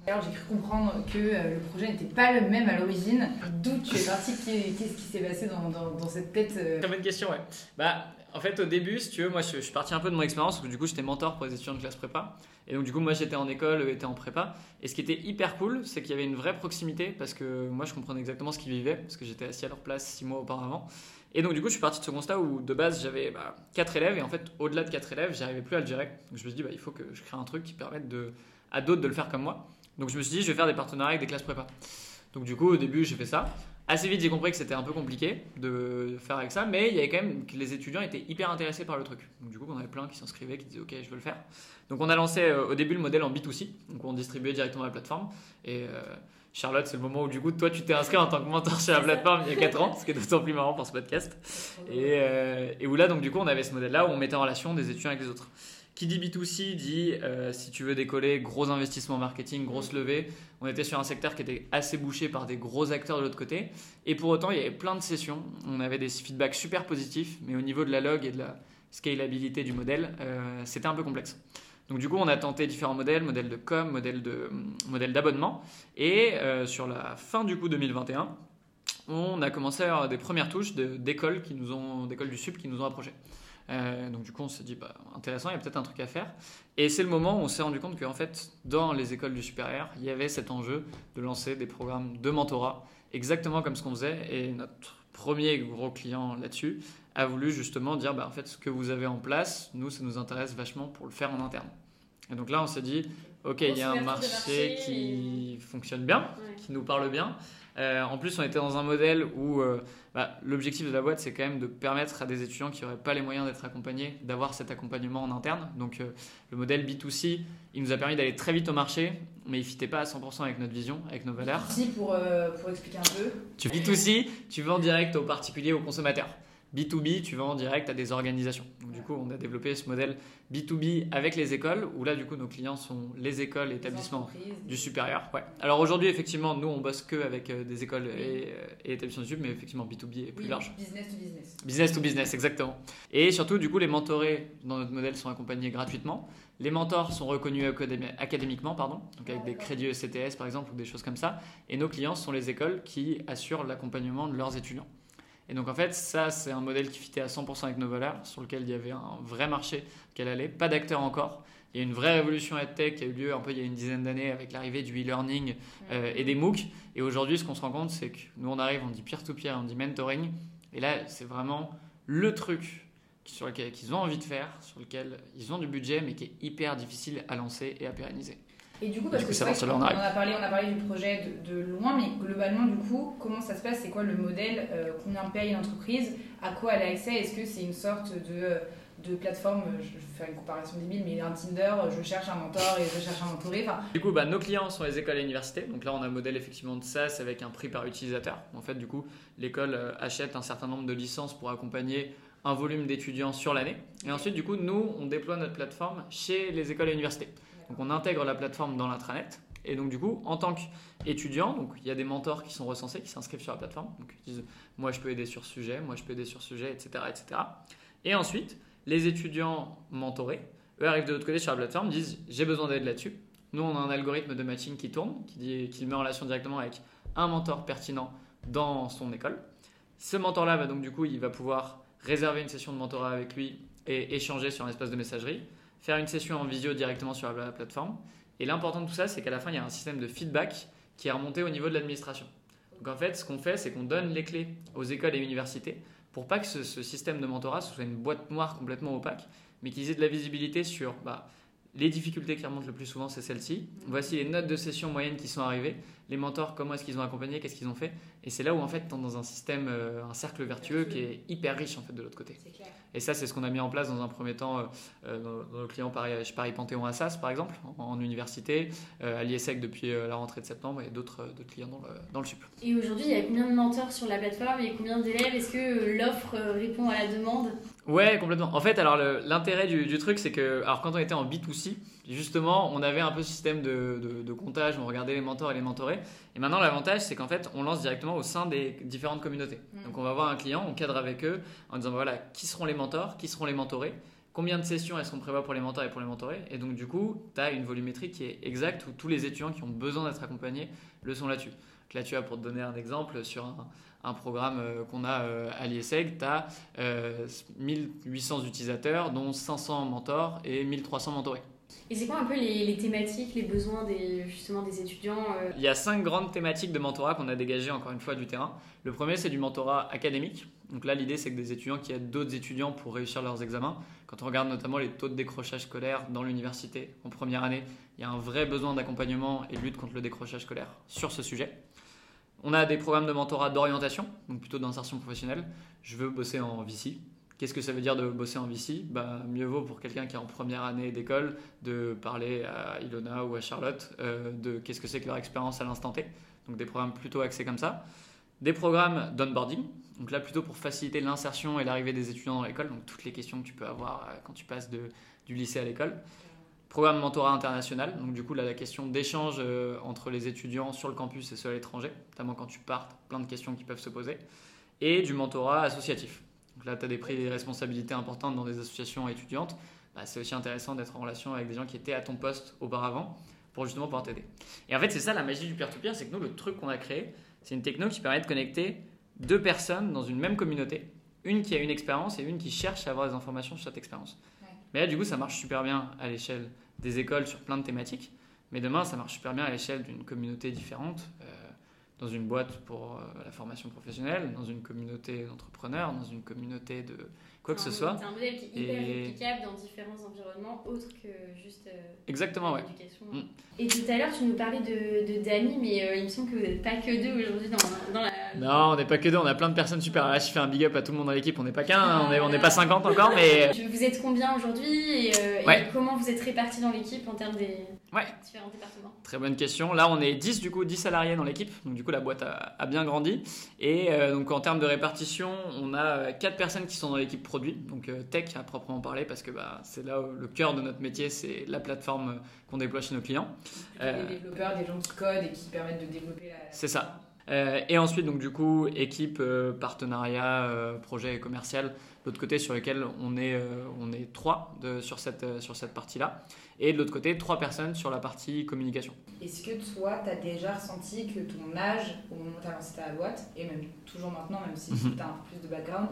Alors j'ai cru comprendre que le projet n'était pas le même à l'origine. D'où tu es parti Qu'est-ce qui s'est passé dans, dans, dans, cette tête Très bonne question, ouais. Bah, en fait, au début, si tu veux, moi, je, suis parti un peu de mon expérience, parce que du coup, j'étais mentor pour les étudiants de classe prépa. Et donc, du coup, moi, j'étais en école, étaient en prépa. Et ce qui était hyper cool, c'est qu'il y avait une vraie proximité, parce que moi, je comprenais exactement ce qu'ils vivaient, parce que j'étais assis à leur place six mois auparavant. Et donc, du coup, je suis parti de ce constat où, de base, j'avais bah, quatre élèves, et en fait, au-delà de quatre élèves, j'arrivais plus à le gérer. Donc, je me suis dit, bah, il faut que je crée un truc qui permette à d'autres de le faire comme moi. Donc, je me suis dit, je vais faire des partenariats avec des classes prépa. Donc, du coup, au début, j'ai fait ça. Assez vite, j'ai compris que c'était un peu compliqué de faire avec ça, mais il y avait quand même que les étudiants étaient hyper intéressés par le truc. Donc, du coup, on avait plein qui s'inscrivaient, qui disaient OK, je veux le faire. Donc, on a lancé euh, au début le modèle en B2C, donc on distribuait directement la plateforme. Et euh, Charlotte, c'est le moment où du coup, toi, tu t'es inscrit en tant que mentor sur la plateforme il y a 4 ans, ce qui est d'autant plus marrant pour ce podcast. Et, euh, et où là, donc, du coup, on avait ce modèle-là où on mettait en relation des étudiants avec les autres. Qui dit B2C dit euh, si tu veux décoller, gros investissement marketing, grosse levée. On était sur un secteur qui était assez bouché par des gros acteurs de l'autre côté. Et pour autant, il y avait plein de sessions. On avait des feedbacks super positifs, mais au niveau de la log et de la scalabilité du modèle, euh, c'était un peu complexe. Donc du coup, on a tenté différents modèles, modèle de com, modèle de modèle d'abonnement. Et euh, sur la fin du coup 2021, on a commencé à avoir des premières touches d'écoles qui nous ont, d'écoles du sub qui nous ont approchés. Euh, donc du coup, on s'est dit, bah, intéressant, il y a peut-être un truc à faire. Et c'est le moment où on s'est rendu compte qu'en fait, dans les écoles du supérieur, il y avait cet enjeu de lancer des programmes de mentorat, exactement comme ce qu'on faisait. Et notre premier gros client là-dessus a voulu justement dire, bah, en fait, ce que vous avez en place, nous, ça nous intéresse vachement pour le faire en interne. Et donc là, on s'est dit, ok, il y a un marché, qui fonctionne bien, qui nous parle bien. Euh, en plus, on était dans un modèle où euh, bah, l'objectif de la boîte, c'est quand même de permettre à des étudiants qui n'auraient pas les moyens d'être accompagnés d'avoir cet accompagnement en interne. Donc, euh, le modèle B2C, il nous a permis d'aller très vite au marché, mais il ne fitait pas à 100% avec notre vision, avec nos valeurs. B2C, pour, pour expliquer un peu. Tu B2C, tu vends direct aux particuliers, aux consommateurs. B2B, tu vends en direct à des organisations. Donc, du coup, on a développé ce modèle B2B avec les écoles, où là, du coup, nos clients sont les écoles et établissements du supérieur. Ouais. Alors aujourd'hui, effectivement, nous, on bosse que avec euh, des écoles et, euh, et, établissements du sub, mais effectivement, B2B est plus large. Business to business. Business to business, exactement. Et surtout, du coup, les mentorés dans notre modèle sont accompagnés gratuitement. Les mentors sont reconnus académiquement, pardon, donc avec des crédits ECTS par exemple ou des choses comme ça. Et nos clients sont les écoles qui assurent l'accompagnement de leurs étudiants. Et donc en fait, ça, c'est un modèle qui fitait à 100% avec nos valeurs, sur lequel il y avait un vrai marché qu'elle allait, pas d'acteurs encore. Il y a une vraie révolution EdTech qui a eu lieu un peu il y a une dizaine d'années avec l'arrivée du e-learning euh, et des MOOC. Et aujourd'hui, ce qu'on se rend compte, c'est que nous, on arrive, on dit peer-to-peer, on dit mentoring. Et là, c'est vraiment le truc sur lequel ils ont envie de faire, sur lequel ils ont du budget, mais qui est hyper difficile à lancer et à pérenniser. Et du coup, parce que, on, a parlé, on a parlé du projet de, loin, mais globalement, du coup, comment ça se passe? C'est quoi le modèle euh, Combien paye l'entreprise? À quoi elle a accès? Est-ce que c'est une sorte de, de plateforme Je vais faire une comparaison débile, mais un Tinder, je cherche un mentor et je cherche un mentoré. Du coup, bah, nos clients sont les écoles et universités. Donc là, on a un modèle effectivement de SaaS avec un prix par utilisateur. En fait, du coup, l'école euh, achète un certain nombre de licences pour accompagner un volume d'étudiants sur l'année. Et ensuite, du coup, nous, on déploie notre plateforme chez les écoles et universités. Donc on intègre la plateforme dans l'intranet. Et donc du coup, en tant qu'étudiant, il y a des mentors qui sont recensés, qui s'inscrivent sur la plateforme. Donc ils disent, moi je peux aider sur ce sujet, moi je peux aider sur ce sujet, etc., etc. Et ensuite, les étudiants mentorés, eux arrivent de l'autre côté sur la plateforme, disent, j'ai besoin d'aide là-dessus. Nous, on a un algorithme de matching qui tourne, qui, dit, qui met en relation directement avec un mentor pertinent dans son école. Ce mentor-là, va donc du coup, il va pouvoir réserver une session de mentorat avec lui et échanger sur un espace de messagerie faire une session en visio directement sur la plateforme. Et l'important de tout ça, c'est qu'à la fin, il y a un système de feedback qui est remonté au niveau de l'administration. Donc en fait, ce qu'on fait, c'est qu'on donne les clés aux écoles et universités pour pas que ce, système de mentorat soit une boîte noire complètement opaque, mais qu'ils aient de la visibilité sur bah, les difficultés qui remontent le plus souvent, c'est celle-ci. Voici les notes de session moyennes qui sont arrivées. Les mentors, comment est-ce qu'ils ont accompagné, qu'est-ce qu'ils ont fait? Et c'est là où en fait, tu es dans un système, euh, un cercle vertueux qui est hyper riche en fait de l'autre côté. Et ça, c'est ce qu'on a mis en place dans un premier temps euh, euh, dans, nos clients Paris, Paris Panthéon Assas, par exemple, en, université, à l'IESEC depuis la rentrée de septembre et d'autres clients dans le, dans le SUP. Et aujourd'hui, il y a combien de mentors sur la plateforme et combien d'élèves? Est-ce que l'offre répond à la demande? Ouais, complètement. En fait, alors l'intérêt du, truc, c'est que alors quand on était en B2C, justement, on avait un peu ce système de, de, comptage, on regardait les mentors et les mentorés. Et maintenant, l'avantage, c'est qu'en fait, on lance directement au sein des différentes communautés. Mm. Donc, on va voir un client, on cadre avec eux en disant voilà, qui seront les mentors, qui seront les mentorés, combien de sessions est-ce qu'on prévoit pour les mentors et pour les mentorés. Et donc, du coup, tu as une volumétrie qui est exacte où tous les étudiants qui ont besoin d'être accompagnés le sont là-dessus. Là, tu as pour te donner un exemple sur un, un programme euh, qu'on a euh, à l'IESEG, tu as 1800 utilisateurs, dont 500 mentors et 1300 mentorés. Et c'est quoi un peu les, thématiques, les besoins des, justement des étudiants euh? Il y a cinq grandes thématiques de mentorat qu'on a dégagées encore une fois du terrain. Le premier, c'est du mentorat académique. Donc là, l'idée, c'est que des étudiants qui aident d'autres étudiants pour réussir leurs examens. Quand on regarde notamment les taux de décrochage scolaire dans l'université en première année, il y a un vrai besoin d'accompagnement et de lutte contre le décrochage scolaire sur ce sujet. On a des programmes de mentorat d'orientation, donc plutôt d'insertion professionnelle. Je veux bosser en VC. Qu'est-ce que ça veut dire de bosser en VC bah, Mieux vaut pour quelqu'un qui est en première année d'école de parler à Ilona ou à Charlotte euh, de qu'est-ce que c'est que leur expérience à l'instant T. Donc des programmes plutôt axés comme ça. Des programmes d'onboarding, donc là plutôt pour faciliter l'insertion et l'arrivée des étudiants dans l'école, donc toutes les questions que tu peux avoir euh, quand tu passes du lycée à l'école programme mentorat international. Donc du coup, là, la question d'échange euh, entre les étudiants sur le campus et ceux à l'étranger, notamment quand tu partes, plein de questions qui peuvent se poser. Et du mentorat associatif. Donc là, tu as des prix des responsabilités importantes dans des associations étudiantes. Bah, c'est aussi intéressant d'être en relation avec des gens qui étaient à ton poste auparavant pour justement pouvoir t'aider. Et en fait, c'est ça la magie du peer-to-peer, c'est que nous, le truc qu'on a créé, c'est une techno qui permet de connecter deux personnes dans une même communauté, une qui a une expérience et une qui cherche à avoir des informations sur cette expérience. Mais là, du coup, ça marche super bien à l'échelle des écoles sur plein de thématiques. Mais demain, ça marche super bien à l'échelle d'une communauté différente, euh, dans une boîte pour euh, la formation professionnelle, dans une communauté d'entrepreneurs, dans une communauté de quoi que ce soit. C'est un modèle qui est hyper applicable dans différents environnements autres que juste euh, Exactement, ouais. Mm. Et tout à l'heure, tu nous parlais de, de Dani, mais euh, il me semble que vous n'êtes pas que deux aujourd'hui dans, dans, la. Non, on n'est pas que deux, on a plein de personnes super. Là, je fais un big up à tout le monde dans l'équipe, on n'est pas qu'un, hein, on n'est pas 50 encore, mais. Vous êtes combien aujourd'hui et, euh, et, comment vous êtes répartis dans l'équipe en termes des différents départements? Très bonne question. Là, on est 10 du coup, 10 salariés dans l'équipe, donc du coup, la boîte a, a bien grandi. Et donc, en termes de répartition, on a 4 personnes qui sont dans l'équipe produit, donc euh, tech à proprement parler, parce que bah, c'est là le cœur de notre métier, c'est la plateforme euh, qu'on déploie chez nos clients. Des euh, développeurs, des gens qui codent et qui permettent de développer la. C'est ça. et ensuite, donc du coup, équipe, partenariat, projet commercial, l'autre côté sur lequel on est, on est trois de, sur cette, sur cette partie-là. Et de l'autre côté, trois personnes sur la partie communication. Est-ce que toi, tu as déjà ressenti que ton âge, au moment où tu as lancé ta boîte, et même toujours maintenant, même si mhm. tu as un peu plus de background,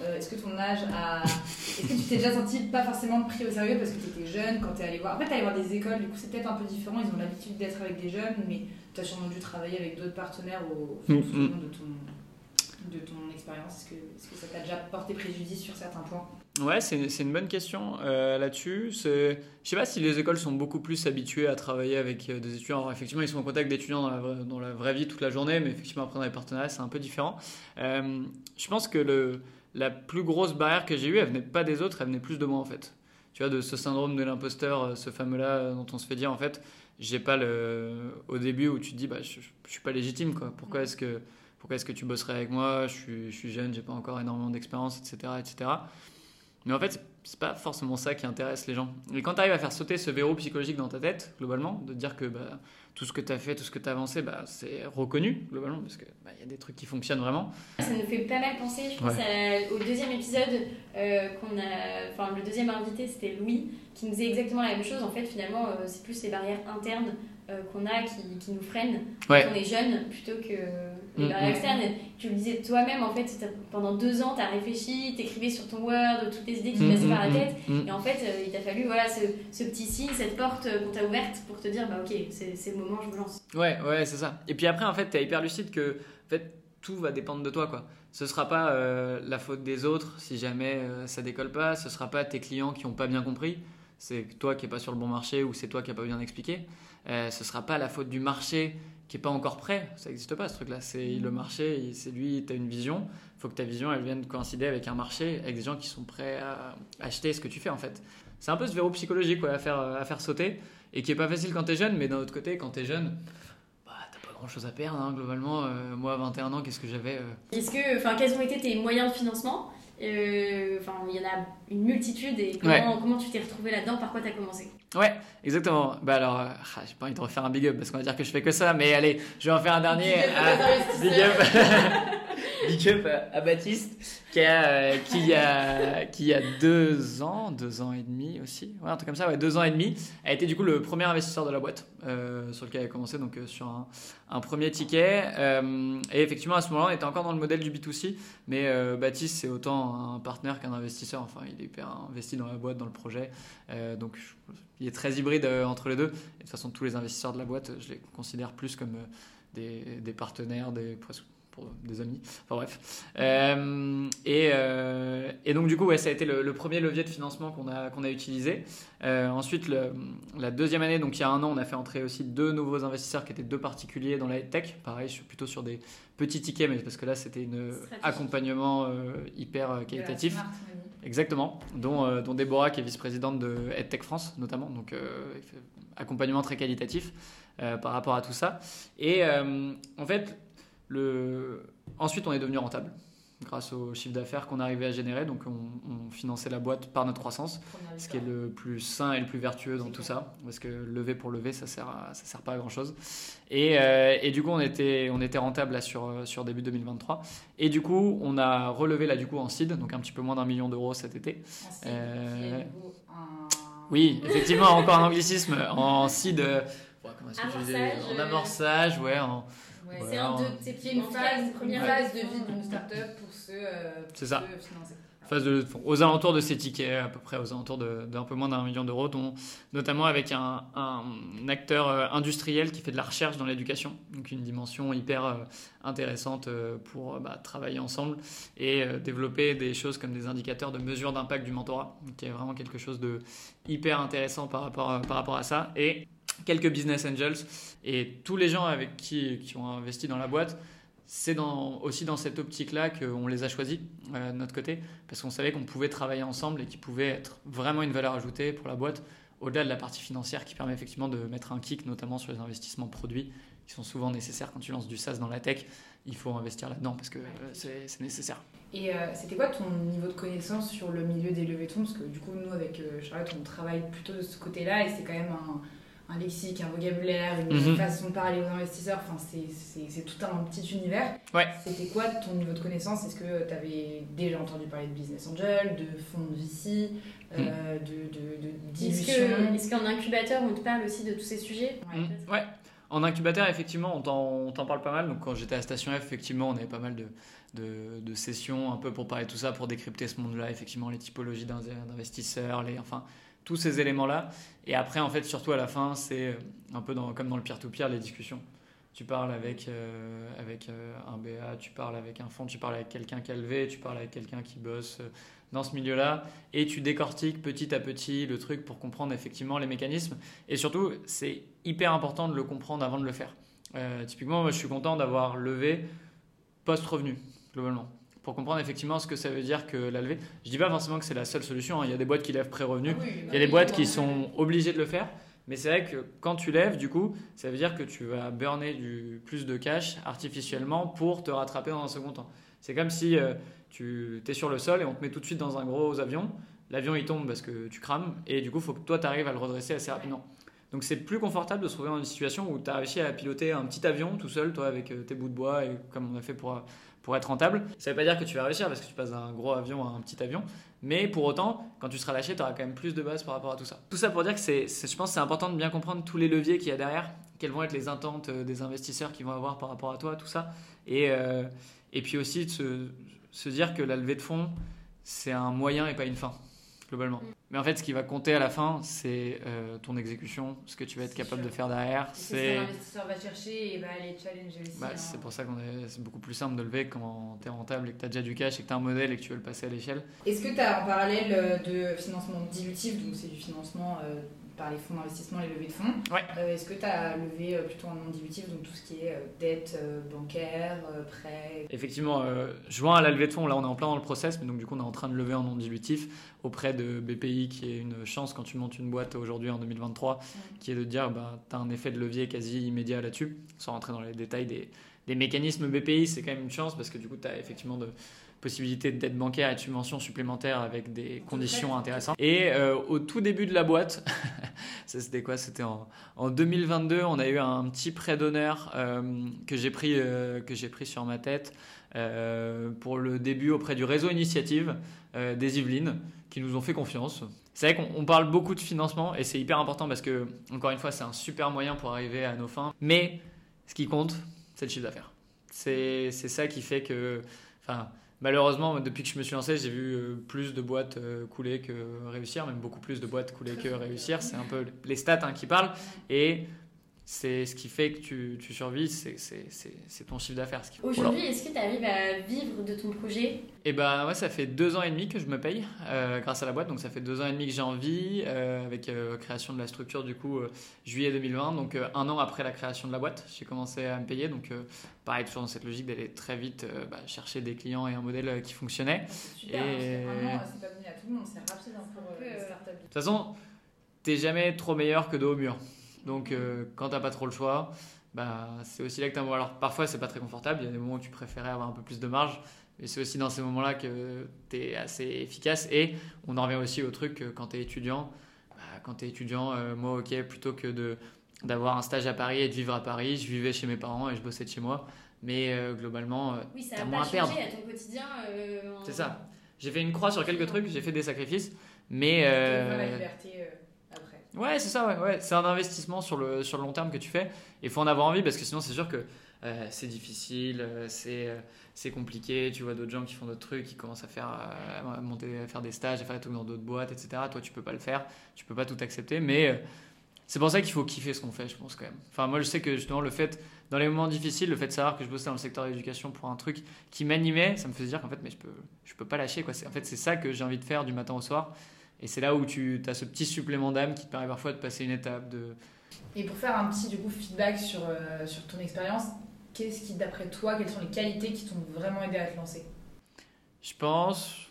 euh, est-ce que ton âge a. Est-ce que tu t'es déjà senti pas forcément pris au sérieux parce que tu étais jeune quand tu es allé voir. Après, tu allé voir des écoles, du coup, c'est peut-être un peu différent. Ils ont l'habitude d'être avec des jeunes, mais tu as sûrement dû travailler avec d'autres partenaires au fond mm, mm. de ton, de ton expérience. Est-ce que, est que, ça t'a déjà porté préjudice sur certains points? Ouais, c'est une bonne question euh, là-dessus. Je sais pas si les écoles sont beaucoup plus habituées à travailler avec euh, des étudiants. Alors, effectivement, ils sont en contact d'étudiants dans la, vraie, dans la vraie vie toute la journée, mais effectivement, après, dans les partenariats, c'est un peu différent. Euh, je pense que le la plus grosse barrière que j'ai eue, elle venait pas des autres, elle venait plus de moi en fait. Tu vois, de ce syndrome de l'imposteur, euh, ce fameux-là euh, dont on se fait dire en fait, j'ai pas le. Au début où tu te dis, bah, je, je suis pas légitime quoi. Pourquoi est-ce que, pourquoi est-ce que tu bosserais avec moi? Je suis, je suis jeune, j'ai pas encore énormément d'expérience, etc., etc. Mais en fait, c'est pas forcément ça qui intéresse les gens. Et quand tu arrives à faire sauter ce verrou psychologique dans ta tête, globalement, de dire que bah, tout ce que tu as fait, tout ce que tu as avancé, bah, c'est reconnu, globalement, parce qu'il bah, y a des trucs qui fonctionnent vraiment. Ça nous fait pas mal penser, je pense, au deuxième épisode euh, qu'on a. Enfin, le deuxième invité, c'était Louis, qui nous disait exactement la même chose. En fait, finalement, euh, c'est plus les barrières internes qu'on a qui, qui, nous freinent quand on est jeune plutôt que les mm, barrières mm. externes. Tu le disais toi-même, en fait, pendant deux ans, tu as réfléchi, tu écrivais sur ton Word toutes les idées qui te mm, passaient par la tête. Et en fait, euh, il t'a fallu voilà, ce, ce, petit signe, cette porte qu'on t'a ouverte pour te dire, bah ok, c'est le moment, je me lance. Ouais, ouais, c'est ça. Et puis après, en fait, tu es hyper lucide que en fait, tout va dépendre de toi. quoi. Ce sera pas euh, la faute des autres si jamais ça décolle pas, ce sera pas tes clients qui ont pas bien compris c'est toi qui n'es pas sur le bon marché ou c'est toi qui n'as pas bien expliqué. Euh, ce ne sera pas la faute du marché qui n'est pas encore prêt. Ça n'existe pas ce truc-là. C'est le mm. marché, c'est lui, tu as une vision. Il faut que ta vision elle vienne coïncider avec un marché, avec des gens qui sont prêts à acheter ce que tu fais en fait. C'est un peu ce verrou psychologique à, faire, à faire sauter et qui n'est pas facile quand tu es jeune, mais d'un autre côté, quand tu es jeune, bah, t'as pas grand chose à perdre hein, globalement. Euh, moi, à 21 ans, qu'est-ce que j'avais euh? que, enfin, Quels ont été tes moyens de financement? Euh, Enfin, il y en a une multitude. Et comment, comment tu t'es retrouvé là-dedans? Par quoi tu as commencé? Ouais, exactement. Bah alors, euh, ah, j'ai pas envie de refaire un big up parce qu'on va dire que je fais que ça, mais allez, je vais en faire un dernier. Big up, big up à Baptiste qui a, qui a, qui a deux ans, deux ans et demi aussi, ouais, un truc comme ça, ouais, deux ans et demi, a été du coup le premier investisseur de la boîte euh, sur lequel elle a commencé, donc euh, sur un, premier ticket. Euh, et effectivement, à ce moment-là, on était encore dans le modèle du B2C, mais euh, Baptiste, c'est autant un partenaire qu'un investisseur, enfin, il est hyper investi dans la boîte, dans le projet, euh, donc il est très hybride entre les deux. De toute façon, tous les investisseurs de la boîte, je les considère plus comme des, des partenaires, des presque pour des amis. Enfin bref. Euh, et, euh, et, donc du coup, ouais, ça a été le, premier levier de financement qu'on a, qu'on a utilisé. Euh, ensuite, le, la deuxième année, donc il y a un an, on a fait entrer aussi deux nouveaux investisseurs qui étaient deux particuliers dans la tech. Pareil, plutôt sur des petits tickets, mais parce que là, c'était un accompagnement hyper qualitatif. Exactement, dont, dont Déborah qui est vice-présidente de EdTech France notamment, donc accompagnement très qualitatif par rapport à tout ça. Et en fait, le... Ensuite, on est devenu rentable grâce au chiffre d'affaires qu'on arrivait à générer. Donc, on, finançait la boîte par notre croissance, ce qui est le plus sain et le plus vertueux dans tout ça. Parce que lever pour lever, ça sert, ça sert pas à grand chose. Et, euh, et, du coup, on était, on était rentable là sur, sur début 2023. Et du coup, on a relevé là du coup en seed, donc un petit peu moins d'un million d'euros cet été. Euh... Oui, effectivement, encore un anglicisme en seed. Euh, est-ce que En amorçage, ouais. En, c'est un de tes pieds, une phase, une première phase de vie d'une startup pour se, euh, c'est ça. financer. Phase de, aux alentours de ces tickets, à peu près aux alentours d'un peu moins d'un million d'euros, dont notamment avec un, un, acteur euh, industriel qui fait de la recherche dans l'éducation, donc une dimension hyper euh, intéressante pour bah, travailler ensemble et développer des choses comme des indicateurs de mesure d'impact du mentorat, qui est vraiment quelque chose de hyper intéressant par rapport, par rapport à ça. Et quelques business angels et tous les gens avec qui, qui ont investi dans la boîte, c'est dans, aussi dans cette optique-là qu'on les a choisis euh, de notre côté, parce qu'on savait qu'on pouvait travailler ensemble et qu'ils pouvaient être vraiment une valeur ajoutée pour la boîte, au-delà de la partie financière qui permet effectivement de mettre un kick, notamment sur les investissements produits, qui sont souvent nécessaires quand tu lances du SaaS dans la tech. Il faut investir là-dedans parce que euh, c'est nécessaire. Et euh, c'était quoi ton niveau de connaissance sur le milieu des levées de fonds? Parce que du coup, nous, avec Charlotte, on travaille plutôt de ce côté-là et c'est quand même un un lexique, un vocabulaire, une mhm. façon de parler aux investisseurs. Enfin, c'est tout un petit univers. Ouais. C'était quoi ton niveau de connaissance? Est-ce que tu avais déjà entendu parler de business angel, de fonds de VC, euh, mhm. de, de, de dilution? Est-ce qu'en incubateur, on te parle aussi de tous ces sujets? Ouais. Mhm. En incubateur, effectivement, on t'en parle pas mal. Donc, quand j'étais à Station F, effectivement, on avait pas mal de, de, de, sessions un peu pour parler de tout ça, pour décrypter ce monde-là, effectivement, les typologies d'investisseurs, les, enfin, tous ces éléments-là. Et après, en fait, surtout à la fin, c'est euh, un peu comme dans le peer-to-peer, les discussions. Tu parles avec, euh, avec euh, un BA, tu parles avec un fonds, tu parles avec quelqu'un qui a levé, tu parles avec quelqu'un qui bosse dans ce milieu-là, et tu décortiques petit à petit le truc pour comprendre effectivement les mécanismes. Et surtout, c'est hyper important de le comprendre avant de le faire. typiquement, moi, je suis content d'avoir levé post-revenu, globalement pour comprendre effectivement ce que ça veut dire que la levée. Je dis pas forcément que c'est la seule solution. Hein. Il y a des boîtes qui lèvent pré-revenu, ah il y a des boîtes qui sont obligées de le faire. Mais c'est vrai que quand tu lèves, du coup, ça veut dire que tu vas burner du plus de cash artificiellement pour te rattraper dans un second temps. C'est comme si euh, tu es sur le sol et on te met tout de suite dans un gros avion. L'avion il tombe parce que tu crames et du coup, faut que toi tu arrives à le redresser assez rapidement. Donc c'est plus confortable de se trouver dans une situation où tu as réussi à piloter un petit avion tout seul, toi avec euh, tes bouts de bois et comme on a fait pour pour être rentable. Ça ne veut pas dire que tu vas réussir parce que tu passes d'un gros avion à un petit avion, mais pour autant, quand tu seras lâché, tu auras quand même plus de base par rapport à tout ça. Tout ça pour dire que c'est, je pense c'est important de bien comprendre tous les leviers qu'il y a derrière, quelles vont être les attentes euh, des investisseurs qui vont avoir par rapport à toi, tout ça. Et, euh, et puis aussi de se, se dire que la levée de fonds, c'est un moyen et pas une fin globalement. Mm. Mais en fait, ce qui va compter à la fin, c'est euh, ton exécution, ce que tu vas être capable de faire derrière. C'est ce l'investisseur va chercher et va aller challenger aussi. Bah, hein. C'est pour ça est, c'est beaucoup plus simple de lever quand tu es rentable et que tu as déjà du cash et que tu as un modèle et que tu veux le passer à l'échelle. Est-ce que tu as en parallèle euh, de financement dilutif, donc c'est du financement euh, par les fonds d'investissement, les levées de fonds. Ouais. Est-ce que tu as levé plutôt en non dilutif, donc tout ce qui est dette bancaire, prêt? Effectivement, joint à la levée de fonds, là on est en plein dans le process, mais donc du coup on est en train de lever en non dilutif auprès de BPI, qui est une chance quand tu montes une boîte aujourd'hui en 2023, qui est de dire bah, tu as un effet de levier quasi immédiat là-dessus, sans rentrer dans les détails des, des mécanismes BPI, c'est quand même une chance parce que du coup tu as effectivement de, possibilité d'aide bancaire et de subventions supplémentaires avec des conditions intéressantes. Et euh, au tout début de la boîte, ça c'était quoi? C'était en, en, 2022, on a eu un petit prêt d'honneur euh, que j'ai pris, euh, que j'ai pris sur ma tête pour le début auprès du réseau Initiative des Yvelines, qui nous ont fait confiance. C'est vrai qu'on parle beaucoup de financement et c'est hyper important parce que, encore une fois, c'est un super moyen pour arriver à nos fins. Mais ce qui compte, c'est le chiffre d'affaires. C'est ça qui fait que. Enfin, malheureusement, depuis que je me suis lancé, j'ai vu euh, plus de boîtes euh, couler que réussir, même beaucoup plus de boîtes couler que réussir. C'est un peu les stats hein, qui parlent. Et c'est ce qui fait que tu, tu survis, c'est ton chiffre d'affaires. Aujourd'hui, est-ce que tu arrives à vivre de ton projet? Eh ben ouais, ça fait deux ans et demi que je me paye euh, grâce à la boîte, donc ça fait deux ans et demi que j'ai envie, euh, avec euh, création de la structure du coup juillet 2020, donc un an après la création de la boîte, j'ai commencé à me payer, donc pareil toujours dans cette logique d'aller très vite bah, chercher des clients et un modèle qui fonctionnait. Super, et... c'est pas donné à tout le monde, c'est rapide hein, pour. De toute façon, t'es jamais trop meilleur que de au mur. Donc euh, quand t'as pas trop le choix, bah, c'est aussi là que tu as... Alors parfois c'est pas très confortable, il y a des moments où tu préférais avoir un peu plus de marge, mais c'est aussi dans ces moments-là que tu es assez efficace. Et on en revient aussi au truc que quand tu es étudiant, bah, quand tu es étudiant, euh, moi ok, plutôt que de d'avoir un stage à Paris et de vivre à Paris, je vivais chez mes parents et je bossais de chez moi. Mais euh, globalement, oui, ça a moins à perdre. à ton quotidien. C'est ça. J'ai fait une croix sur quelques trucs, j'ai fait des sacrifices, mais. liberté Ouais, c'est ça, ouais. C'est un investissement sur le, sur le long terme que tu fais. Il faut en avoir envie parce que sinon, c'est sûr que euh, c'est difficile, euh, c'est, euh, c'est compliqué. Tu vois d'autres gens qui font d'autres trucs, qui commencent à faire, monter, à faire des stages, à faire des trucs dans d'autres boîtes, etc. Toi, tu peux pas le faire, tu peux pas tout accepter. Mais c'est pour ça qu'il faut kiffer ce qu'on fait, je pense, quand même. Enfin, moi, je sais que justement, le fait, dans les moments difficiles, le fait de savoir que je bossais dans le secteur de l'éducation pour un truc qui m'animait, ça me faisait dire qu'en fait, mais je peux, je peux pas lâcher, quoi. En fait, c'est ça que j'ai envie de faire du matin au soir. Et c'est là où tu as ce petit supplément d'âme qui te permet parfois de passer une étape. De... Et pour faire un petit du coup, feedback sur, euh, sur ton expérience, qu'est-ce qui, d'après toi, quelles sont les qualités qui t'ont vraiment aidé à te lancer? Je pense.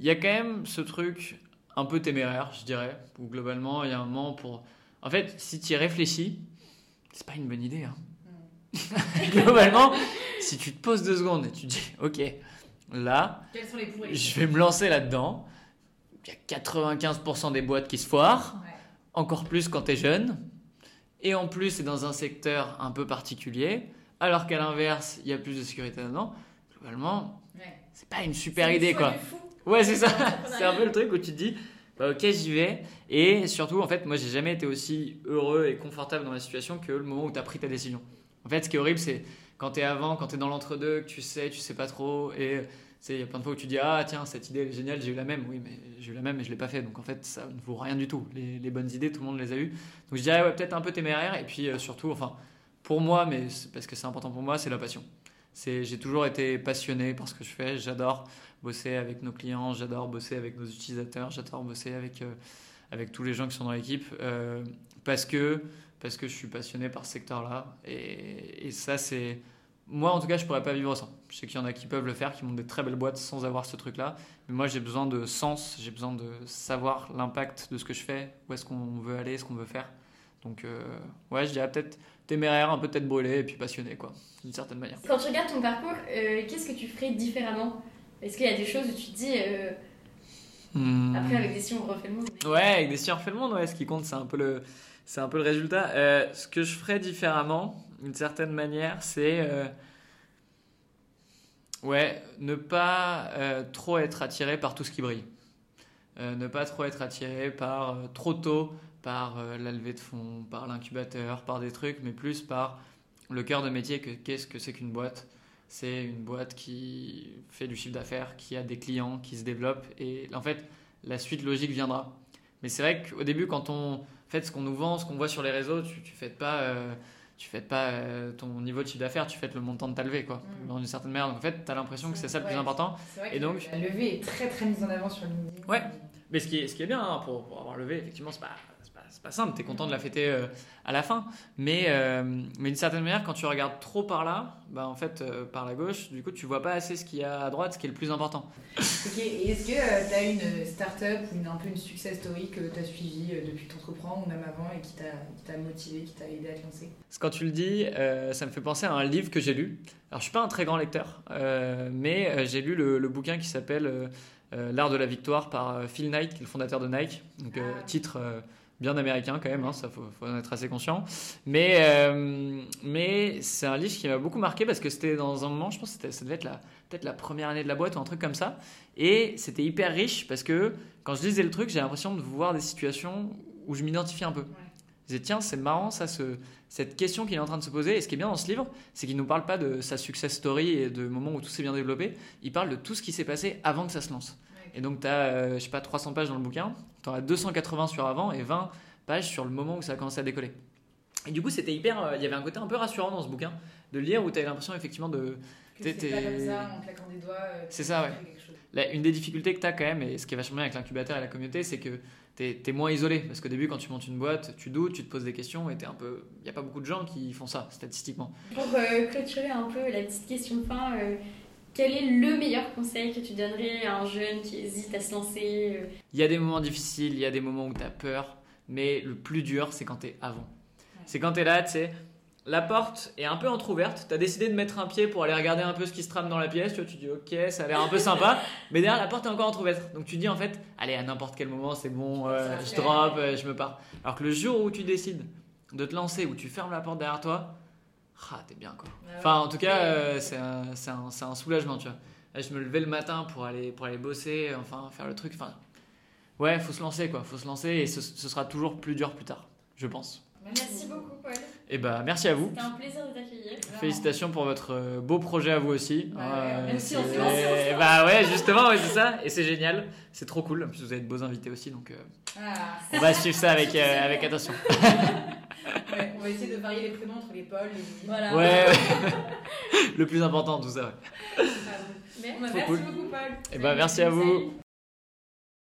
Il y a quand même ce truc un peu téméraire, je dirais, où globalement, il y a un moment pour. En fait, si tu y réfléchis, c'est pas une bonne idée. Hein. Hmm. globalement, si tu te poses deux secondes et tu te dis, ok, là, je vais me lancer là-dedans il y a 95% des boîtes qui se foirent, encore plus quand tu es jeune. Et en plus, c'est dans un secteur un peu particulier, alors qu'à l'inverse, il y a plus de sécurité dedans. Globalement, c'est pas une super idée, quoi. Ouais, c'est ça. c'est un peu le truc où tu te dis, bah, ok, j'y vais. Et surtout, en fait, moi, j'ai jamais été aussi heureux et confortable dans la situation que le moment où tu as pris ta décision. En fait, ce qui est horrible, c'est quand tu es avant, quand tu es dans l'entre-deux, que tu sais, tu sais pas trop, et il y a plein de fois où tu dis Ah, tiens, cette idée est géniale, j'ai eu la même. Oui, mais j'ai eu la même et je l'ai pas fait. Donc en fait, ça ne vaut rien du tout. Les, bonnes idées, tout le monde les a eues. Donc je dirais, ouais, peut-être un peu téméraire. Et puis euh, surtout, enfin, pour moi, mais parce que c'est important pour moi, c'est la passion. J'ai toujours été passionné par ce que je fais. J'adore bosser avec nos clients, j'adore bosser avec nos utilisateurs, j'adore bosser avec, euh, avec tous les gens qui sont dans l'équipe. Euh, parce, que, parce que je suis passionné par ce secteur-là. Et, et ça, c'est moi, en tout cas, je pourrais pas vivre sans. Je sais qu'il y en a qui peuvent le faire, qui montent des très belles boîtes sans avoir ce truc-là. Mais moi, j'ai besoin de sens, j'ai besoin de savoir l'impact de ce que je fais, où est-ce qu'on veut aller, ce qu'on veut faire. Donc, euh, ouais, je dirais peut-être téméraire, un peu tête brûlée et puis passionné, quoi, d'une certaine manière. Quand tu regardes ton parcours, euh, qu'est-ce que tu ferais différemment? Est-ce qu'il y a des choses où tu te dis. Euh, hmm. Après, avec des si on refait le monde. Ouais, avec des si on refait le monde, ouais, ce qui compte, c'est un peu le, c'est un peu le résultat. ce que je ferais différemment, d'une certaine manière, c'est euh, ouais, ne pas euh, trop être attiré par tout ce qui brille. Euh, ne pas trop être attiré par trop tôt par la levée de fonds, par l'incubateur, par des trucs, mais plus par le cœur de métier que qu'est-ce que c'est qu'une boîte. C'est une boîte qui fait du chiffre d'affaires, qui a des clients, qui se développe et en fait la suite logique viendra. Mais c'est vrai qu'au début quand on fait ce qu'on nous vend, ce qu'on voit sur les réseaux, tu ne fais pas tu fais pas euh, ton niveau de chiffre d'affaires, tu fais le montant de ta levée, quoi, mm. dans une certaine manière. Donc en fait, tu as l'impression que c'est ça le plus important. et donc, la levée est très très mise en avant sur LinkedIn. Ouais, mais ce qui est, ce qui est bien hein, pour, avoir levé, effectivement, c'est pas, c'est pas simple, tu es content de la fêter euh, à la fin. Mais, euh, mais d'une certaine manière, quand tu regardes trop par là, bah, en fait, euh, par la gauche, du coup, tu vois pas assez ce qu'il y a à droite, ce qui est le plus important. Ok, et est-ce que tu as une start-up ou une, un peu une success story que tu as suivie depuis que tu entreprends ou même avant et qui t'a motivé, qui t'a aidé à te lancer? Quand tu le dis, ça me fait penser à un livre que j'ai lu. Alors, je suis pas un très grand lecteur, mais j'ai lu le, le, bouquin qui s'appelle L'art de la victoire par Phil Knight, qui est le fondateur de Nike. Donc, ah. titre bien américain quand même, hein, ça faut, faut, en être assez conscient. Mais, euh, mais c'est un livre qui m'a beaucoup marqué parce que c'était dans un moment, je pense que ça devait être peut-être la première année de la boîte ou un truc comme ça. Et c'était hyper riche parce que quand je lisais le truc, j'ai l'impression de voir des situations où je m'identifie un peu. Je disais, tiens, c'est marrant ça, ce, cette question qu'il est en train de se poser. Et ce qui est bien dans ce livre, c'est qu'il ne nous parle pas de sa success story et de moments où tout s'est bien développé. Il parle de tout ce qui s'est passé avant que ça se lance. Et donc, tu as, euh, je sais pas, 300 pages dans le bouquin, tu en as 280 sur avant et 20 pages sur le moment où ça a commencé à décoller. Et du coup, c'était hyper. Euh, il y avait un côté un peu rassurant dans ce bouquin, de lire où tu avais l'impression effectivement de. c'est pas comme ça, en claquant des doigts. Euh, c'est ça, ouais. une des difficultés que tu as quand même, et ce qui est vachement bien avec l'incubateur et la communauté, c'est que tu es, moins isolé. Parce qu'au début, quand tu montes une boîte, tu doutes, tu te poses des questions et un peu. Il n'y a pas beaucoup de gens qui font ça, statistiquement. Pour clôturer un peu la petite question de fin, quel est le meilleur conseil que tu donnerais à un jeune qui hésite à se lancer euh Il y a des moments difficiles, il y a des moments où tu as peur, mais le plus dur, c'est quand tu es avant. C'est quand tu es là, tu sais, la porte est un peu entrouverte, tu as décidé de mettre un pied pour aller regarder un peu ce qui se trame dans la pièce, tu, vois, tu dis ok, ça a l'air un peu sympa, mais derrière la porte est encore entrouverte. Donc tu dis en fait, allez, à n'importe quel moment, c'est bon, euh, je drop, euh, je me pars. Alors que le jour où tu décides de te lancer, où tu fermes la porte derrière toi, ah, t'es bien quoi. Bah enfin, en tout cas, euh, c'est un, un, un, soulagement, tu vois. je me levais le matin pour aller, pour aller bosser, enfin, faire le truc. Enfin, ouais, faut se lancer quoi, faut se lancer et ce, sera toujours plus dur plus tard, je pense. Merci beaucoup, Paul. Et eh bah, merci à vous. C'était un plaisir de t'accueillir. Félicitations pour votre euh, beau projet à vous aussi. Bah, merci, on Bah ouais, justement, ouais, c'est ça. Et c'est génial. C'est trop cool. En plus, vous avez de beaux invités aussi, donc euh, ah, on va suivre ça avec, avec attention. on va essayer de varier les prénoms entre les Paul, les Voilà. Ouais, le plus important, tout ça. Merci beaucoup, Paul. Et eh ben, merci à vous.